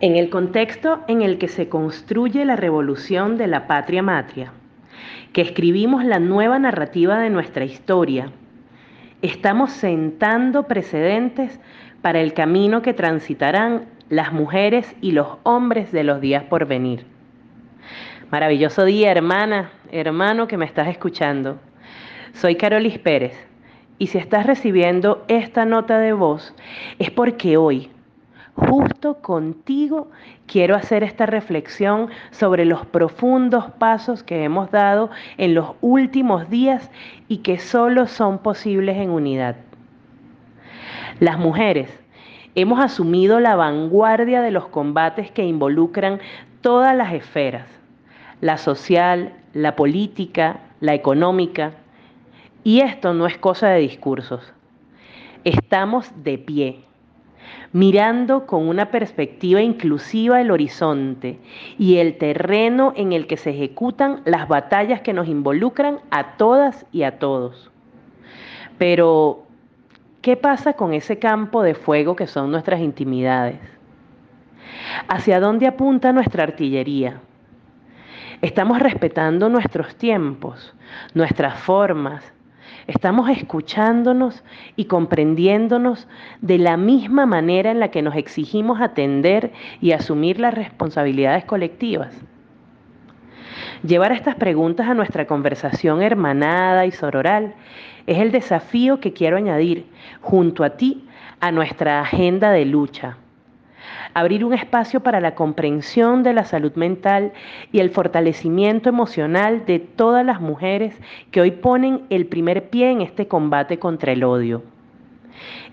En el contexto en el que se construye la revolución de la patria matria, que escribimos la nueva narrativa de nuestra historia, estamos sentando precedentes para el camino que transitarán las mujeres y los hombres de los días por venir. Maravilloso día, hermana, hermano que me estás escuchando. Soy Carolis Pérez y si estás recibiendo esta nota de voz es porque hoy, justo contigo, quiero hacer esta reflexión sobre los profundos pasos que hemos dado en los últimos días y que solo son posibles en unidad. Las mujeres hemos asumido la vanguardia de los combates que involucran todas las esferas, la social, la política, la económica, y esto no es cosa de discursos. Estamos de pie mirando con una perspectiva inclusiva el horizonte y el terreno en el que se ejecutan las batallas que nos involucran a todas y a todos. Pero, ¿qué pasa con ese campo de fuego que son nuestras intimidades? ¿Hacia dónde apunta nuestra artillería? Estamos respetando nuestros tiempos, nuestras formas, Estamos escuchándonos y comprendiéndonos de la misma manera en la que nos exigimos atender y asumir las responsabilidades colectivas. Llevar estas preguntas a nuestra conversación hermanada y sororal es el desafío que quiero añadir junto a ti a nuestra agenda de lucha abrir un espacio para la comprensión de la salud mental y el fortalecimiento emocional de todas las mujeres que hoy ponen el primer pie en este combate contra el odio.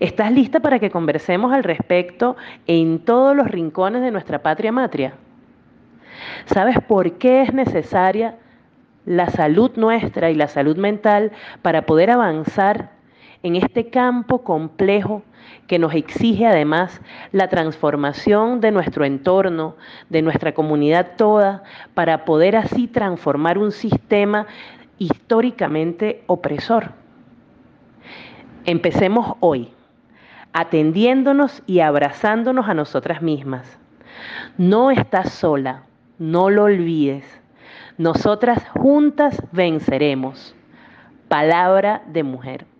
¿Estás lista para que conversemos al respecto en todos los rincones de nuestra patria matria? ¿Sabes por qué es necesaria la salud nuestra y la salud mental para poder avanzar en este campo complejo que nos exige además la transformación de nuestro entorno, de nuestra comunidad toda, para poder así transformar un sistema históricamente opresor. Empecemos hoy, atendiéndonos y abrazándonos a nosotras mismas. No estás sola, no lo olvides. Nosotras juntas venceremos. Palabra de mujer.